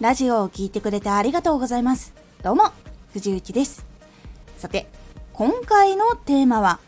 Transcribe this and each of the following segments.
ラジオを聴いてくれてありがとうございます。どうも、藤幸です。さて、今回のテーマは、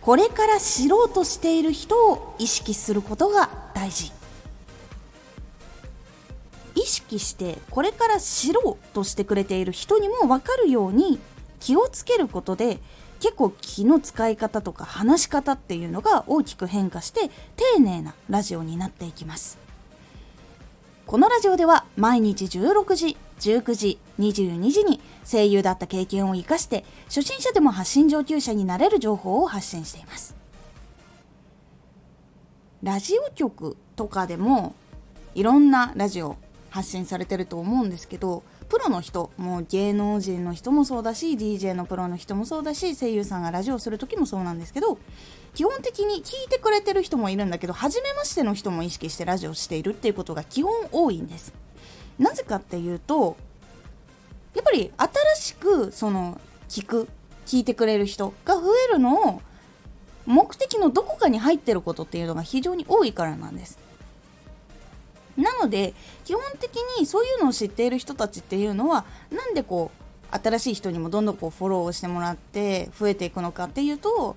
これから知ろうとしている人を意識することが大事。意識してこれから知ろうとしてくれている人にも分かるように気をつけることで結構気の使い方とか話し方っていうのが大きく変化して丁寧なラジオになっていきます。このラジオでは毎日16時、19時、22時に声優だった経験を生かして初心者でも発信上級者になれる情報を発信しています。ラジオ局とかでもいろんなラジオ発信されてると思うんですけどプロの人もう芸能人の人もそうだし DJ のプロの人もそうだし声優さんがラジオする時もそうなんですけど基本的に聞いてくれてる人もいるんだけど初めましての人も意識してラジオしているっていうことが基本多いんです。なぜかっていうとやっぱり新しくその聞く聞いてくれる人が増えるのを目的のどこかに入ってることっていうのが非常に多いからなんです。なので基本的にそういうのを知っている人たちっていうのはなんでこう新しい人にもどんどんこうフォローをしてもらって増えていくのかっていうと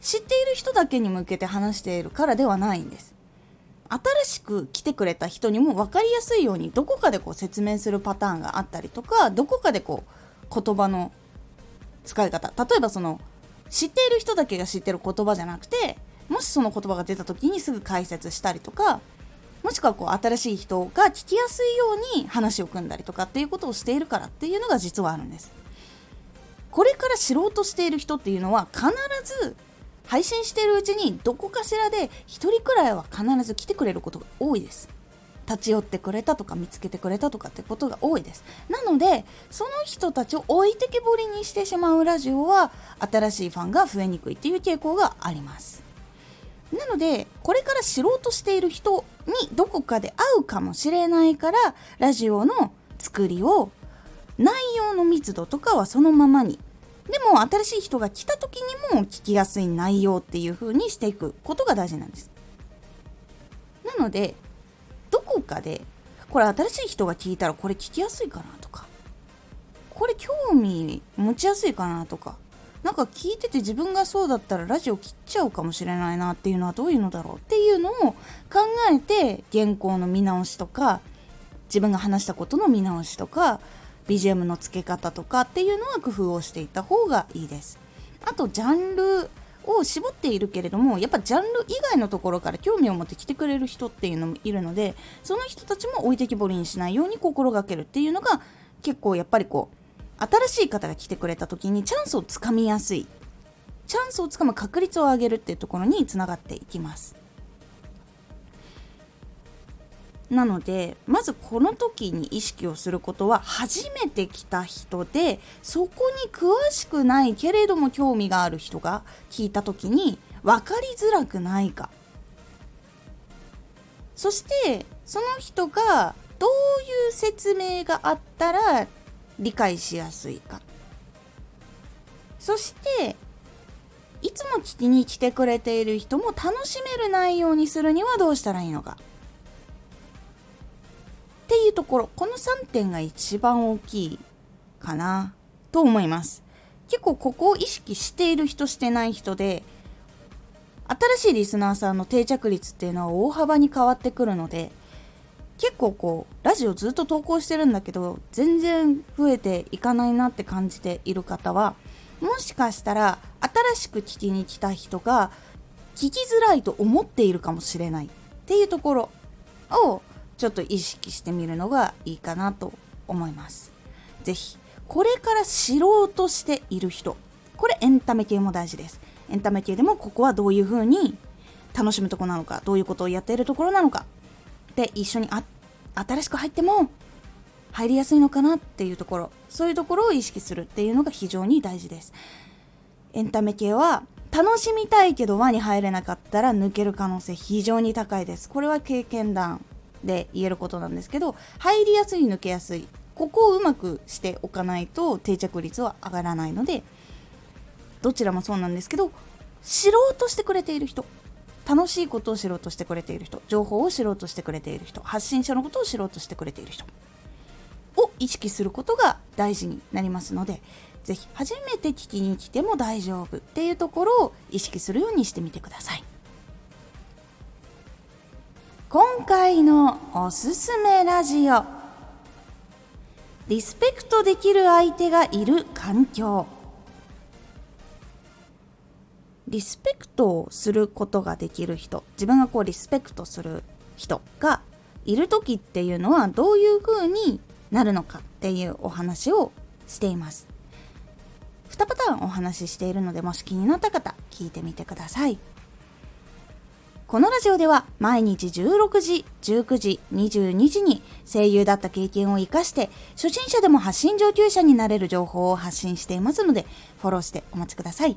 知っている人だけに向けて話しているからではないんです。新しく来てくれた人にも分かりやすいようにどこかでこう説明するパターンがあったりとかどこかでこう言葉の使い方例えばその知っている人だけが知ってる言葉じゃなくてもしその言葉が出た時にすぐ解説したりとかもしくはこう新しい人が聞きやすいように話を組んだりとかっていうことをしているからっていうのが実はあるんです。これから知ろうとしている人っていうのは必ず配信しているうちにどこかしらで1人くらいは必ず来てくれることが多いです。立ち寄ってくれたとか見つけてくれたとかってことが多いです。なのでその人たちを置いてけぼりにしてしまうラジオは新しいファンが増えにくいっていう傾向があります。なのでこれから知ろうとしている人にどこかで会うかもしれないからラジオの作りを内容の密度とかはそのままに。でも新しい人が来た時にも聞きやすい内容っていう風にしていくことが大事なんです。なのでどこかでこれ新しい人が聞いたらこれ聞きやすいかなとかこれ興味持ちやすいかなとかなんか聞いてて自分がそうだったらラジオ切っちゃうかもしれないなっていうのはどういうのだろうっていうのを考えて原稿の見直しとか自分が話したことの見直しとか BGM の付け方とかっていうのは工夫をしていった方がいいです。あとジャンルを絞っているけれどもやっぱジャンル以外のところから興味を持って来てくれる人っていうのもいるのでその人たちも置いてきぼりにしないように心がけるっていうのが結構やっぱりこう新しい方が来てくれた時にチャンスをつかみやすい。チャンスをつかむ確率を上げるっていうところにつながっていきます。なのでまずこの時に意識をすることは初めて来た人でそこに詳しくないけれども興味がある人が聞いた時に分かりづらくないか。そしてその人がどういう説明があったら理解しやすいか。そしていつも聞きに来てくれている人も楽しめる内容にするにはどうしたらいいのか。っていうところこの3点が一番大きいかなと思います。結構ここを意識している人してない人で新しいリスナーさんの定着率っていうのは大幅に変わってくるので結構こうラジオずっと投稿してるんだけど全然増えていかないなって感じている方はもしかしたら新しく聞きに来た人が聞きづらいと思っているかもしれないっていうところをちょっと意識してみるのがいいかなと思います。是非これから知ろうとしている人これエンタメ系も大事です。エンタメ系でもここはどういう風に楽しむとこなのかどういうことをやっているところなのかで一緒にあ新しく入っても入りやすいのかなっていうところそういうところを意識するっていうのが非常に大事です。エンタメ系は楽しみたいけど輪に入れなかったら抜ける可能性非常に高いです。これは経験談で言えることなんですけど入りやすい抜けやすい。ここをうまくしておかないと定着率は上がらないのでどちらもそうなんですけど知ろうとしてくれている人楽しいことを知ろうとしてくれている人情報を知ろうとしてくれている人発信者のことを知ろうとしてくれている人を意識することが大事になりますのでぜひ初めて聞きに来ても大丈夫っていうところを意識するようにしてみてください。今回のおすすめラジオ。リスペクトできる相手がいる環境。リスペクトをすることができる人。自分がこうリスペクトする人がいる時っていうのはどういう風になるのかっていうお話をしています。2パターンお話ししているのでもし気になった方聞いてみてください。このラジオでは毎日16時、19時、22時に声優だった経験を活かして初心者でも発信上級者になれる情報を発信していますのでフォローしてお待ちください。